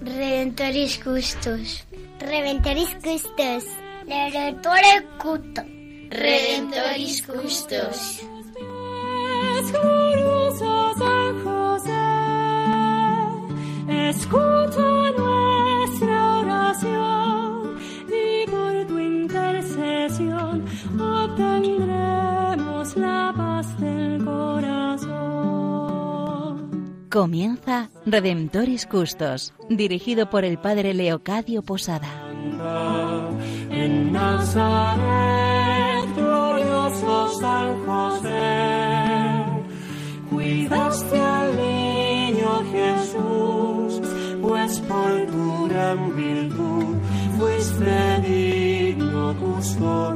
Redentoris Custos. Redentoris Custos. Redentore Cuto. Redentoris Custos. Escucha obtendremos la paz del corazón. Comienza Redemptoris Custos, dirigido por el Padre Leocadio Posada. En Nazaret, glorioso San José, cuidaste al niño Jesús, pues por tu gran virtud fuiste digno custodio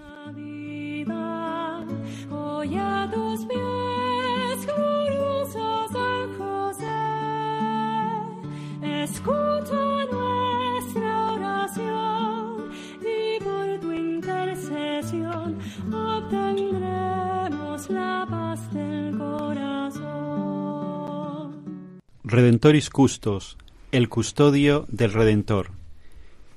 Intercesión obtendremos la paz del corazón. Redentoris Custos, el custodio del Redentor.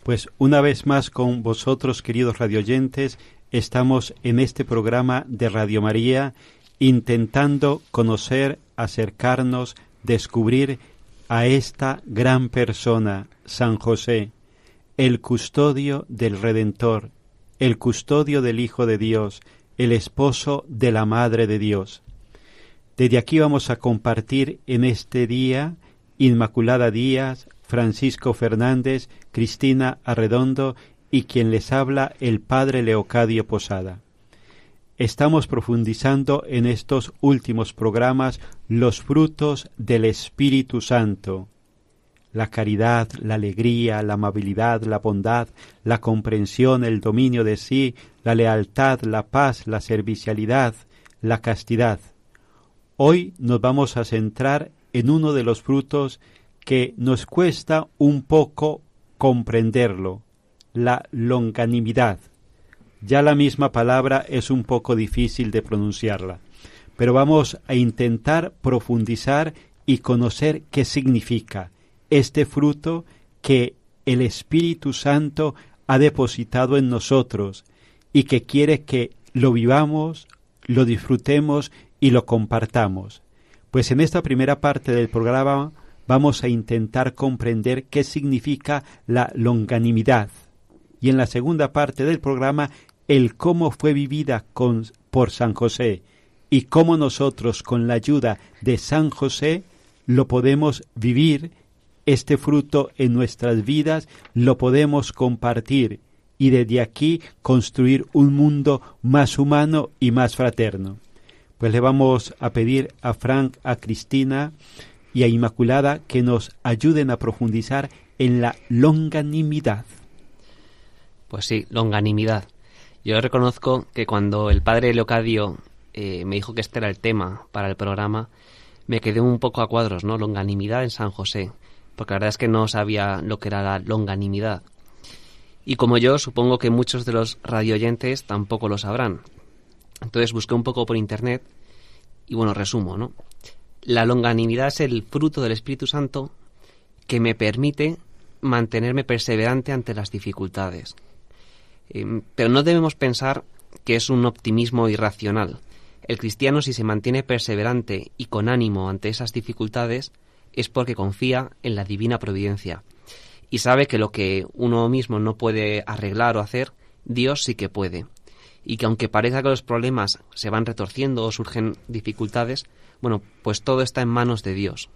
Pues una vez más con vosotros, queridos radioyentes, estamos en este programa de Radio María intentando conocer, acercarnos, descubrir a esta gran persona, San José, el custodio del Redentor, el custodio del Hijo de Dios, el esposo de la Madre de Dios. Desde aquí vamos a compartir en este día Inmaculada Díaz, Francisco Fernández, Cristina Arredondo y quien les habla el Padre Leocadio Posada. Estamos profundizando en estos últimos programas los frutos del Espíritu Santo, la caridad, la alegría, la amabilidad, la bondad, la comprensión, el dominio de sí, la lealtad, la paz, la servicialidad, la castidad. Hoy nos vamos a centrar en uno de los frutos que nos cuesta un poco comprenderlo, la longanimidad. Ya la misma palabra es un poco difícil de pronunciarla, pero vamos a intentar profundizar y conocer qué significa este fruto que el Espíritu Santo ha depositado en nosotros y que quiere que lo vivamos, lo disfrutemos y lo compartamos. Pues en esta primera parte del programa vamos a intentar comprender qué significa la longanimidad y en la segunda parte del programa el cómo fue vivida con, por San José y cómo nosotros con la ayuda de San José lo podemos vivir, este fruto en nuestras vidas lo podemos compartir y desde aquí construir un mundo más humano y más fraterno. Pues le vamos a pedir a Frank, a Cristina y a Inmaculada que nos ayuden a profundizar en la longanimidad. Pues sí, longanimidad. Yo reconozco que cuando el padre Leocadio eh, me dijo que este era el tema para el programa, me quedé un poco a cuadros, ¿no? Longanimidad en San José, porque la verdad es que no sabía lo que era la longanimidad. Y como yo, supongo que muchos de los radioyentes tampoco lo sabrán. Entonces busqué un poco por internet y bueno, resumo, ¿no? La longanimidad es el fruto del Espíritu Santo que me permite mantenerme perseverante ante las dificultades. Eh, pero no debemos pensar que es un optimismo irracional. El cristiano si se mantiene perseverante y con ánimo ante esas dificultades es porque confía en la divina providencia y sabe que lo que uno mismo no puede arreglar o hacer, Dios sí que puede. Y que aunque parezca que los problemas se van retorciendo o surgen dificultades, bueno, pues todo está en manos de Dios.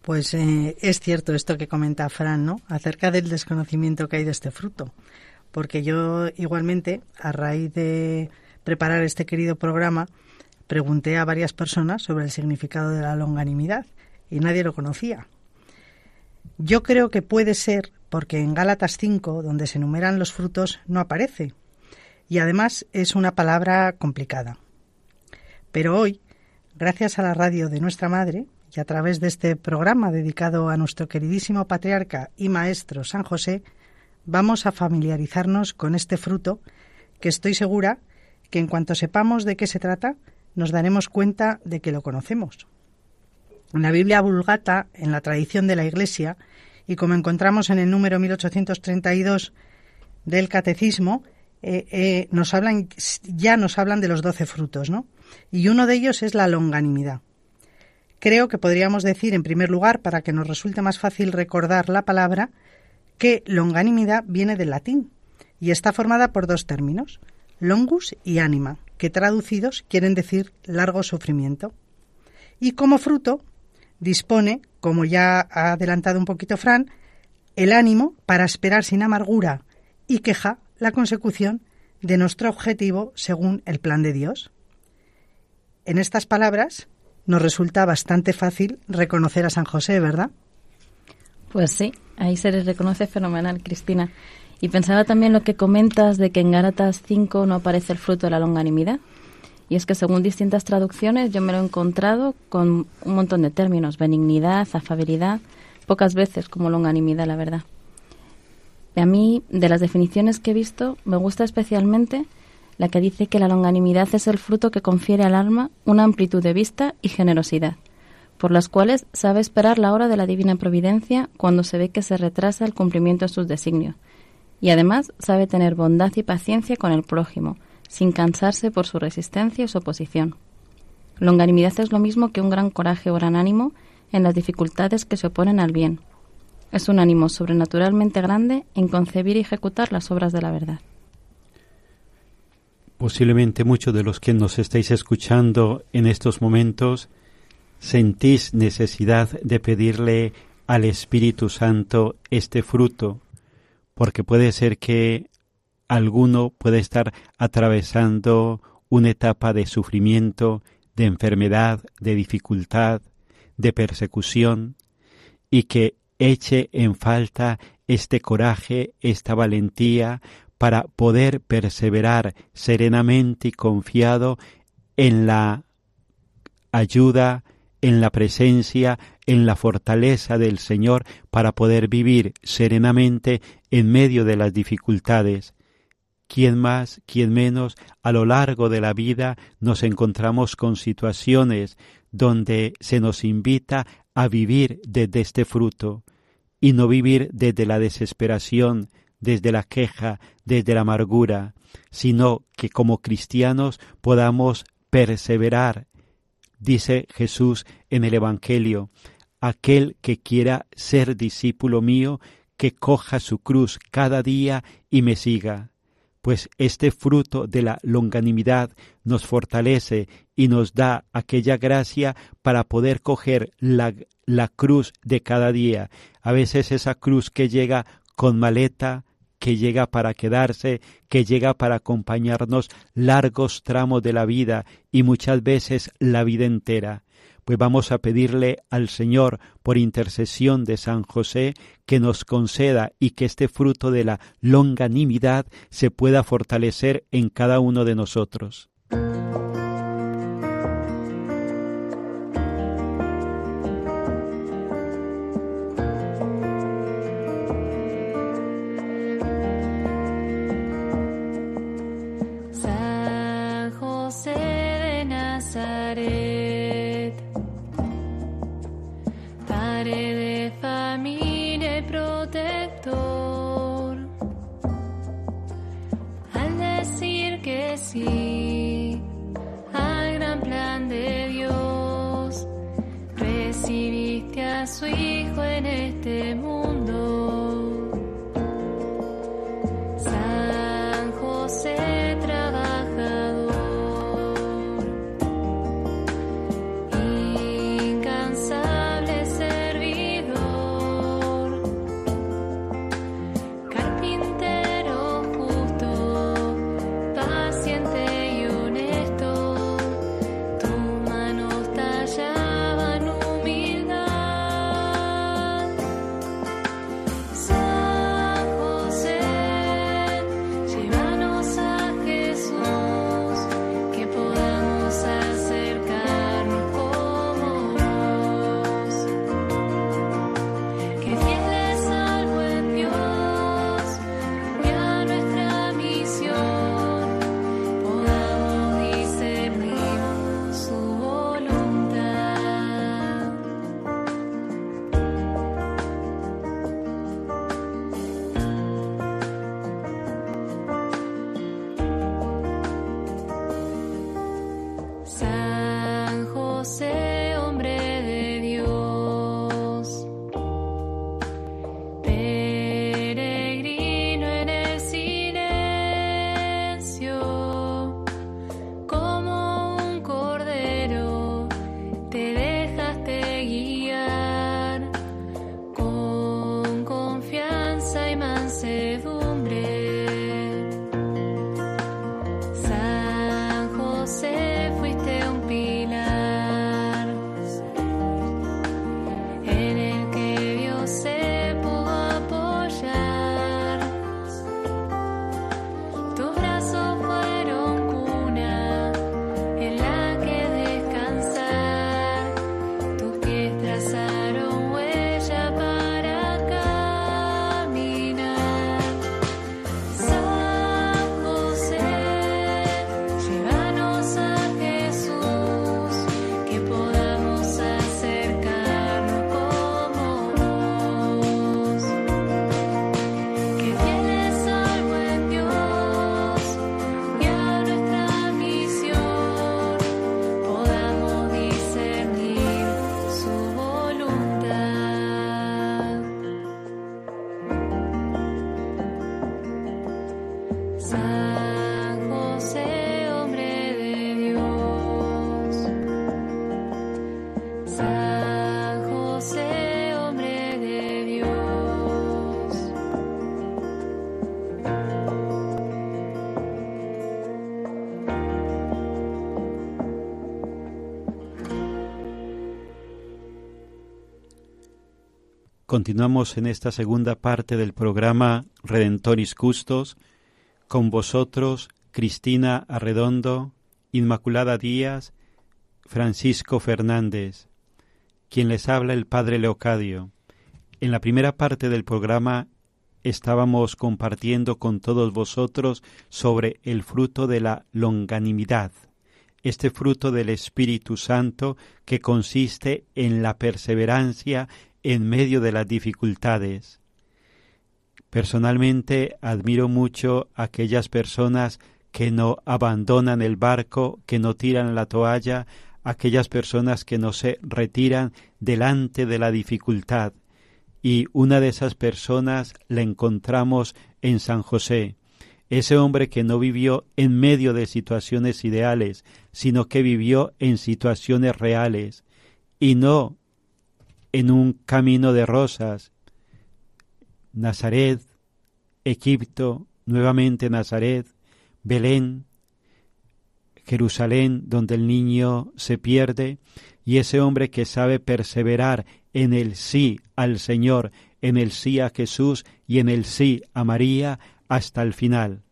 Pues eh, es cierto esto que comenta Fran, ¿no? Acerca del desconocimiento que hay de este fruto. Porque yo igualmente, a raíz de preparar este querido programa, pregunté a varias personas sobre el significado de la longanimidad y nadie lo conocía. Yo creo que puede ser porque en Gálatas 5, donde se enumeran los frutos, no aparece. Y además es una palabra complicada. Pero hoy, gracias a la radio de nuestra madre y a través de este programa dedicado a nuestro queridísimo patriarca y maestro San José, vamos a familiarizarnos con este fruto que estoy segura que en cuanto sepamos de qué se trata, nos daremos cuenta de que lo conocemos. En la Biblia Vulgata, en la tradición de la Iglesia, y como encontramos en el número 1832 del Catecismo, eh, eh, nos hablan, ya nos hablan de los doce frutos, ¿no? Y uno de ellos es la longanimidad. Creo que podríamos decir, en primer lugar, para que nos resulte más fácil recordar la palabra, que longanimidad viene del latín y está formada por dos términos, longus y anima, que traducidos quieren decir largo sufrimiento. Y como fruto dispone, como ya ha adelantado un poquito Fran, el ánimo para esperar sin amargura y queja la consecución de nuestro objetivo según el plan de Dios. En estas palabras nos resulta bastante fácil reconocer a San José, ¿verdad? Pues sí, ahí se les reconoce fenomenal, Cristina. Y pensaba también lo que comentas de que en Gálatas 5 no aparece el fruto de la longanimidad. Y es que según distintas traducciones yo me lo he encontrado con un montón de términos, benignidad, afabilidad, pocas veces como longanimidad, la verdad. a mí, de las definiciones que he visto, me gusta especialmente la que dice que la longanimidad es el fruto que confiere al alma una amplitud de vista y generosidad, por las cuales sabe esperar la hora de la divina providencia cuando se ve que se retrasa el cumplimiento de sus designios, y además sabe tener bondad y paciencia con el prójimo, sin cansarse por su resistencia o su oposición. Longanimidad es lo mismo que un gran coraje o gran ánimo en las dificultades que se oponen al bien. Es un ánimo sobrenaturalmente grande en concebir y ejecutar las obras de la verdad. Posiblemente muchos de los que nos estáis escuchando en estos momentos sentís necesidad de pedirle al Espíritu Santo este fruto, porque puede ser que alguno puede estar atravesando una etapa de sufrimiento, de enfermedad, de dificultad, de persecución, y que eche en falta este coraje, esta valentía para poder perseverar serenamente y confiado en la ayuda, en la presencia, en la fortaleza del Señor para poder vivir serenamente en medio de las dificultades. Quien más, quien menos, a lo largo de la vida nos encontramos con situaciones donde se nos invita a vivir desde este fruto y no vivir desde la desesperación, desde la queja, desde la amargura, sino que como cristianos podamos perseverar. Dice Jesús en el Evangelio, aquel que quiera ser discípulo mío, que coja su cruz cada día y me siga pues este fruto de la longanimidad nos fortalece y nos da aquella gracia para poder coger la, la, cruz de cada día. A veces esa cruz que llega con maleta, que llega para quedarse, que llega para acompañarnos largos tramos de la vida y muchas veces la vida entera pues vamos a pedirle al Señor, por intercesión de San José, que nos conceda y que este fruto de la longanimidad se pueda fortalecer en cada uno de nosotros. Continuamos en esta segunda parte del programa Redentoris Custos con vosotros Cristina Arredondo, Inmaculada Díaz, Francisco Fernández, quien les habla el Padre Leocadio. En la primera parte del programa estábamos compartiendo con todos vosotros sobre el fruto de la longanimidad, este fruto del Espíritu Santo que consiste en la perseverancia en medio de las dificultades. Personalmente admiro mucho a aquellas personas que no abandonan el barco, que no tiran la toalla, aquellas personas que no se retiran delante de la dificultad. Y una de esas personas la encontramos en San José, ese hombre que no vivió en medio de situaciones ideales, sino que vivió en situaciones reales, y no en un camino de rosas. Nazaret, Egipto, nuevamente Nazaret, Belén, Jerusalén, donde el niño se pierde, y ese hombre que sabe perseverar en el sí al Señor, en el sí a Jesús y en el sí a María hasta el final.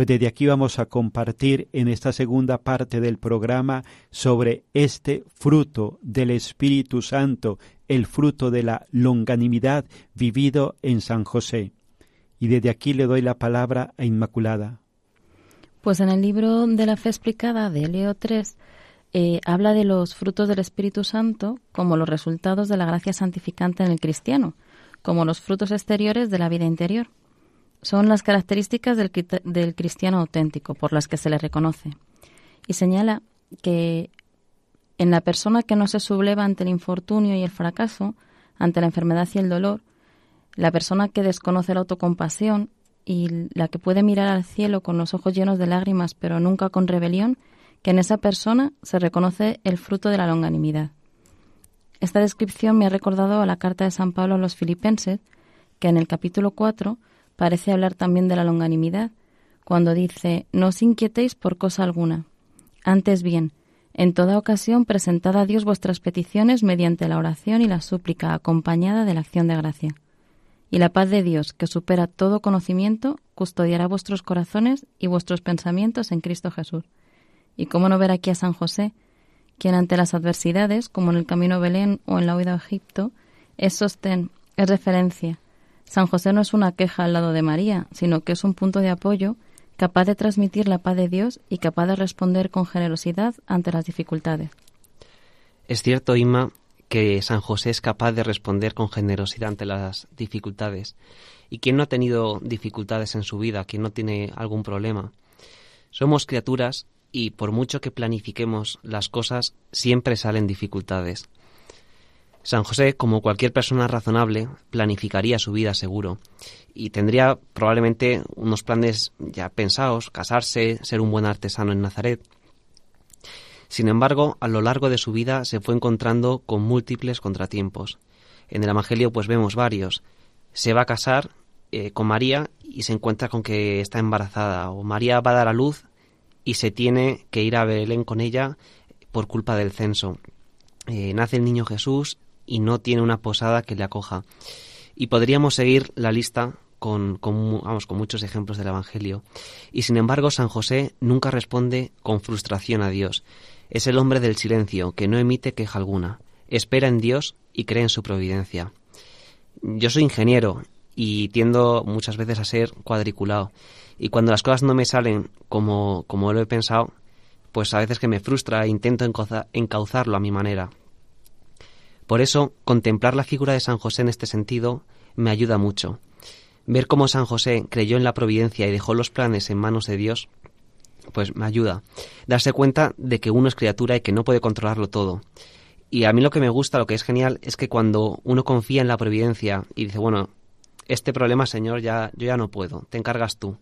Pues desde aquí vamos a compartir en esta segunda parte del programa sobre este fruto del Espíritu Santo, el fruto de la longanimidad vivido en San José. Y desde aquí le doy la palabra a Inmaculada. Pues en el libro de la fe explicada de Leo III eh, habla de los frutos del Espíritu Santo como los resultados de la gracia santificante en el cristiano, como los frutos exteriores de la vida interior son las características del, cristiano auténtico por las que se le reconoce. Y señala que en la persona que no se subleva ante el infortunio y el fracaso, ante la enfermedad y el dolor, la persona que desconoce la autocompasión y la que puede mirar al cielo con los ojos llenos de lágrimas pero nunca con rebelión, que en esa persona se reconoce el fruto de la longanimidad. Esta descripción me ha recordado a la carta de San Pablo a los filipenses, que en el capítulo 4 parece hablar también de la longanimidad, cuando dice, no os inquietéis por cosa alguna. Antes bien, en toda ocasión presentad a Dios vuestras peticiones mediante la oración y la súplica acompañada de la acción de gracia. Y la paz de Dios, que supera todo conocimiento, custodiará vuestros corazones y vuestros pensamientos en Cristo Jesús. Y cómo no ver aquí a San José, quien ante las adversidades, como en el camino a Belén o en la huida a Egipto, es sostén, es referencia, San José no es una queja al lado de María, sino que es un punto de apoyo capaz de transmitir la paz de Dios y capaz de responder con generosidad ante las dificultades. Es cierto, Inma, que San José es capaz de responder con generosidad ante las dificultades. ¿Y quién no ha tenido dificultades en su vida? ¿Quién no tiene algún problema? Somos criaturas y por mucho que planifiquemos las cosas, siempre salen dificultades. San José, como cualquier persona razonable, planificaría su vida seguro y tendría probablemente unos planes ya pensados, casarse, ser un buen artesano en Nazaret. Sin embargo, a lo largo de su vida se fue encontrando con múltiples contratiempos. En el Evangelio pues vemos varios. Se va a casar eh, con María y se encuentra con que está embarazada o María va a dar a luz y se tiene que ir a Belén con ella por culpa del censo. Eh, nace el niño Jesús y no tiene una posada que le acoja. Y podríamos seguir la lista con, vamos, con muchos ejemplos del Evangelio. Y sin embargo, San José nunca responde con frustración a Dios. Es el hombre del silencio, que no emite queja alguna. Espera en Dios y cree en su providencia. Yo soy ingeniero y tiendo muchas veces a ser cuadriculado. Y cuando las cosas no me salen como, como lo he pensado, pues a veces que me frustra e intento encauzarlo a mi manera. Por eso, contemplar la figura de San José en este sentido me ayuda mucho. Ver cómo San José creyó en la providencia y dejó los planes en manos de Dios, pues me ayuda. Darse cuenta de que uno es criatura y que no puede controlarlo todo. Y a mí lo que me gusta, lo que es genial, es que cuando uno confía en la providencia y dice, bueno, este problema, Señor, ya, yo ya no puedo, te encargas tú.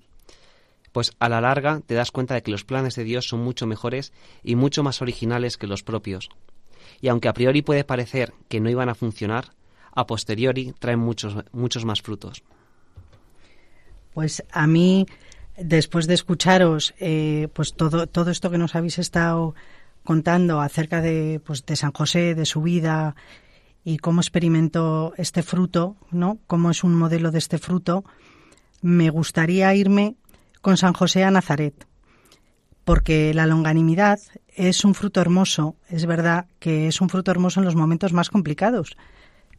Pues a la larga te das cuenta de que los planes de Dios son mucho mejores y mucho más originales que los propios y aunque a priori puede parecer que no iban a funcionar, a posteriori traen muchos, muchos más frutos. Pues a mí, después de escucharos, eh, pues todo, todo esto que nos habéis estado contando acerca de, pues, de San José, de su vida y cómo experimento este fruto, ¿no? Cómo es un modelo de este fruto, me gustaría irme con San José a Nazaret, porque la longanimidad es un fruto hermoso, es verdad que es un fruto hermoso en los momentos más complicados,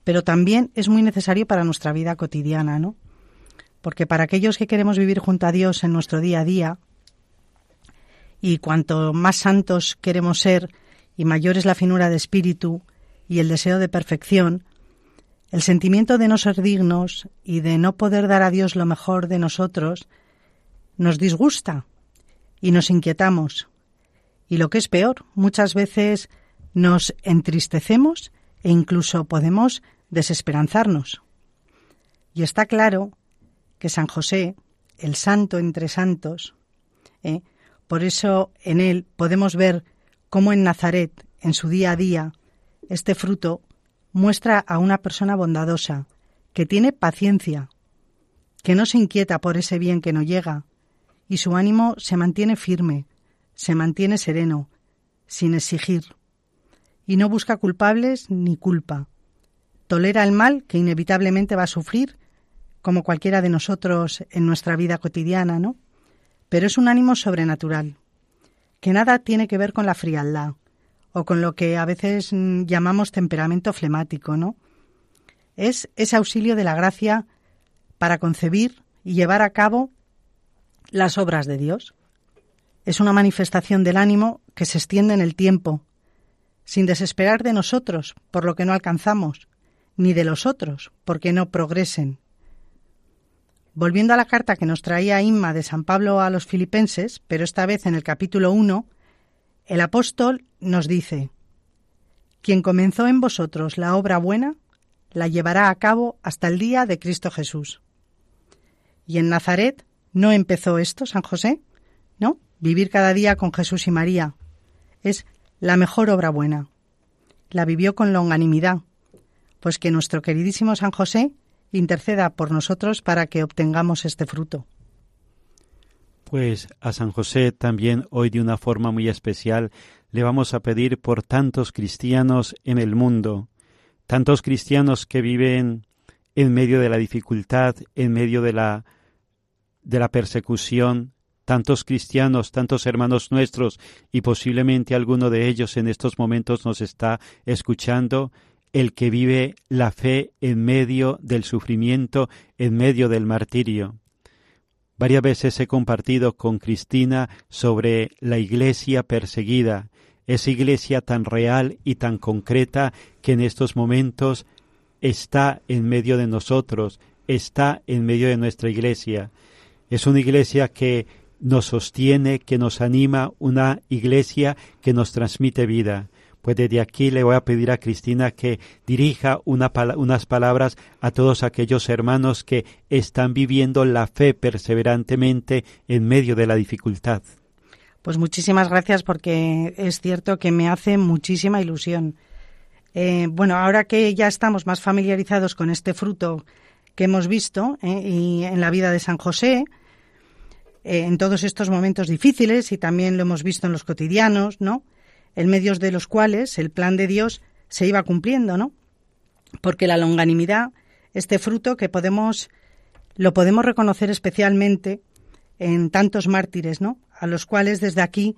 pero también es muy necesario para nuestra vida cotidiana, ¿no? Porque para aquellos que queremos vivir junto a Dios en nuestro día a día, y cuanto más santos queremos ser y mayor es la finura de espíritu y el deseo de perfección, el sentimiento de no ser dignos y de no poder dar a Dios lo mejor de nosotros nos disgusta y nos inquietamos. Y lo que es peor, muchas veces nos entristecemos e incluso podemos desesperanzarnos. Y está claro que San José, el santo entre santos, ¿eh? por eso en él podemos ver cómo en Nazaret, en su día a día, este fruto muestra a una persona bondadosa, que tiene paciencia, que no se inquieta por ese bien que no llega, y su ánimo se mantiene firme, se mantiene sereno, sin exigir, y no busca culpables ni culpa. Tolera el mal que inevitablemente va a sufrir, como cualquiera de nosotros en nuestra vida cotidiana, ¿no? Pero es un ánimo sobrenatural, que nada tiene que ver con la frialdad, o con lo que a veces mm, llamamos temperamento flemático, ¿no? Es ese auxilio de la gracia para concebir y llevar a cabo las obras de Dios. Es una manifestación del ánimo que se extiende en el tiempo, sin desesperar de nosotros por lo que no alcanzamos, ni de los otros porque no progresen. Volviendo a la carta que nos traía Inma de San Pablo a los filipenses, pero esta vez en el capítulo 1, el apóstol nos dice, Quien comenzó en vosotros la obra buena, la llevará a cabo hasta el día de Cristo Jesús. Y en Nazaret no empezó esto, San José, ¿no? Vivir cada día con Jesús y María. Es la mejor obra buena. La vivió con longanimidad, pues que nuestro queridísimo San José interceda por nosotros para que obtengamos este fruto. Pues a San José también hoy de una forma muy especial le vamos a pedir por tantos cristianos en el mundo, tantos cristianos que viven en medio de la dificultad, en medio de la de la persecución, tantos cristianos, tantos hermanos nuestros y posiblemente alguno de ellos en estos momentos nos está escuchando, el que vive la fe en medio del sufrimiento, en medio del martirio. Varias veces he compartido con Cristina sobre la iglesia perseguida, esa iglesia tan real y tan concreta que en estos momentos está en medio de nosotros, está en medio de nuestra iglesia. Es una iglesia que nos sostiene, que nos anima, una iglesia que nos transmite vida. Pues desde aquí le voy a pedir a Cristina que dirija unas palabras a todos aquellos hermanos que están viviendo la fe perseverantemente en medio de la dificultad. Pues muchísimas gracias porque es cierto que me hace muchísima ilusión. Eh, bueno, ahora que ya estamos más familiarizados con este fruto que hemos visto eh, y en la vida de San José, eh, en todos estos momentos difíciles y también lo hemos visto en los cotidianos, ¿no? en medio de los cuales el plan de Dios se iba cumpliendo, ¿no? Porque la longanimidad, este fruto que podemos lo podemos reconocer especialmente en tantos mártires, ¿no? A los cuales desde aquí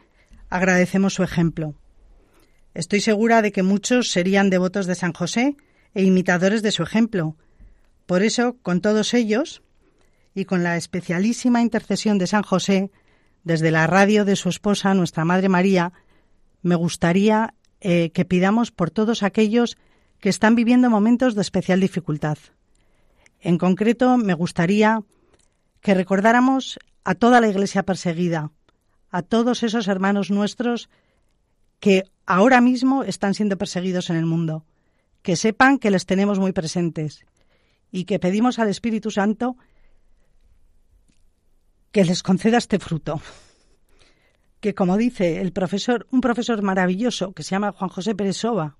agradecemos su ejemplo. Estoy segura de que muchos serían devotos de San José e imitadores de su ejemplo. Por eso, con todos ellos, y con la especialísima intercesión de San José, desde la radio de su esposa, nuestra Madre María, me gustaría eh, que pidamos por todos aquellos que están viviendo momentos de especial dificultad. En concreto, me gustaría que recordáramos a toda la Iglesia perseguida, a todos esos hermanos nuestros que ahora mismo están siendo perseguidos en el mundo, que sepan que les tenemos muy presentes y que pedimos al Espíritu Santo que les conceda este fruto que, como dice el profesor, un profesor maravilloso que se llama Juan José Pérez Soba,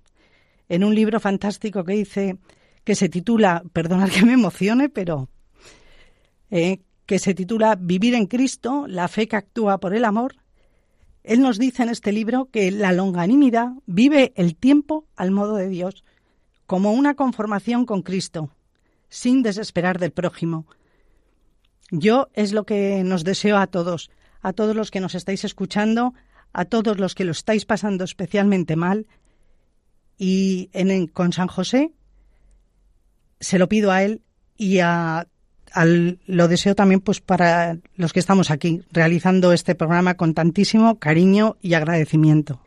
en un libro fantástico que dice, que se titula, perdonad que me emocione, pero eh, que se titula Vivir en Cristo, la fe que actúa por el amor, él nos dice en este libro que la longanimidad vive el tiempo al modo de Dios, como una conformación con Cristo, sin desesperar del prójimo. Yo es lo que nos deseo a todos, a todos los que nos estáis escuchando, a todos los que lo estáis pasando especialmente mal. Y en, con San José se lo pido a él y a, lo deseo también pues para los que estamos aquí realizando este programa con tantísimo cariño y agradecimiento.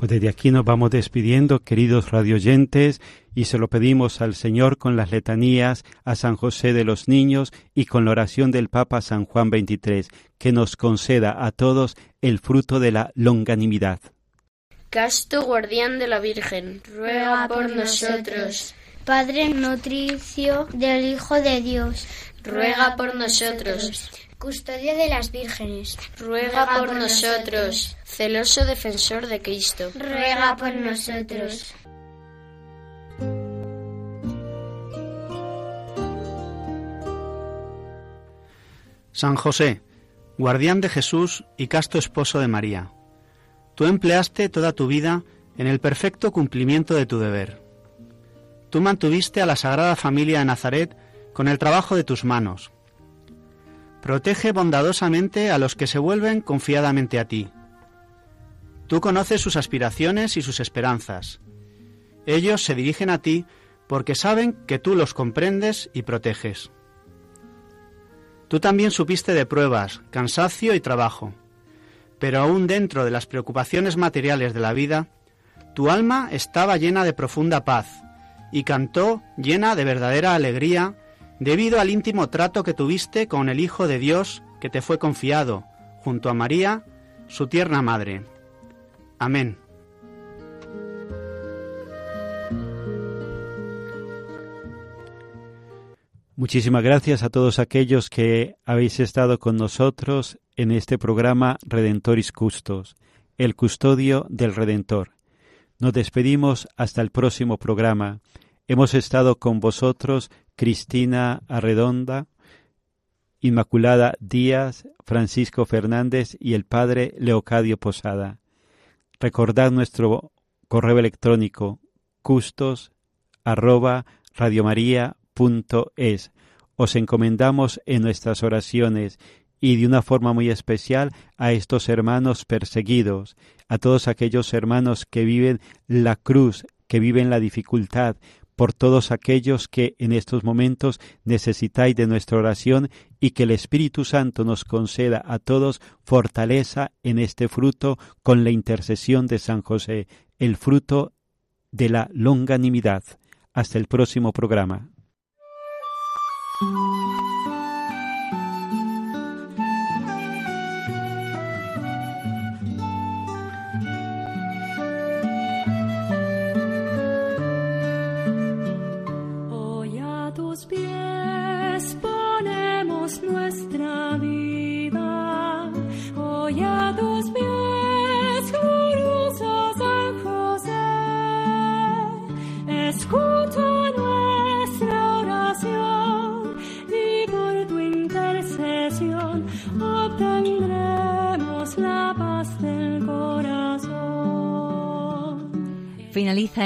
Pues desde aquí nos vamos despidiendo, queridos radioyentes, y se lo pedimos al Señor con las letanías a San José de los Niños y con la oración del Papa San Juan XXIII, que nos conceda a todos el fruto de la longanimidad. Casto guardián de la Virgen, ruega por nosotros. Padre nutricio del Hijo de Dios, ruega por nosotros. Custodio de las vírgenes, ruega por nosotros. Celoso defensor de Cristo, ruega por nosotros. San José, guardián de Jesús y casto esposo de María, tú empleaste toda tu vida en el perfecto cumplimiento de tu deber. Tú mantuviste a la Sagrada Familia de Nazaret con el trabajo de tus manos. Protege bondadosamente a los que se vuelven confiadamente a ti. Tú conoces sus aspiraciones y sus esperanzas. Ellos se dirigen a ti porque saben que tú los comprendes y proteges. Tú también supiste de pruebas, cansancio y trabajo, pero aún dentro de las preocupaciones materiales de la vida, tu alma estaba llena de profunda paz y cantó llena de verdadera alegría debido al íntimo trato que tuviste con el Hijo de Dios que te fue confiado, junto a María, su tierna madre. Amén. Muchísimas gracias a todos aquellos que habéis estado con nosotros en este programa Redentoris Custos, el custodio del Redentor. Nos despedimos hasta el próximo programa. Hemos estado con vosotros Cristina Arredonda, Inmaculada Díaz, Francisco Fernández y el Padre Leocadio Posada. Recordad nuestro correo electrónico custos arroba es. Os encomendamos en nuestras oraciones y de una forma muy especial a estos hermanos perseguidos, a todos aquellos hermanos que viven la cruz, que viven la dificultad, por todos aquellos que en estos momentos necesitáis de nuestra oración y que el Espíritu Santo nos conceda a todos fortaleza en este fruto con la intercesión de San José, el fruto de la longanimidad. Hasta el próximo programa.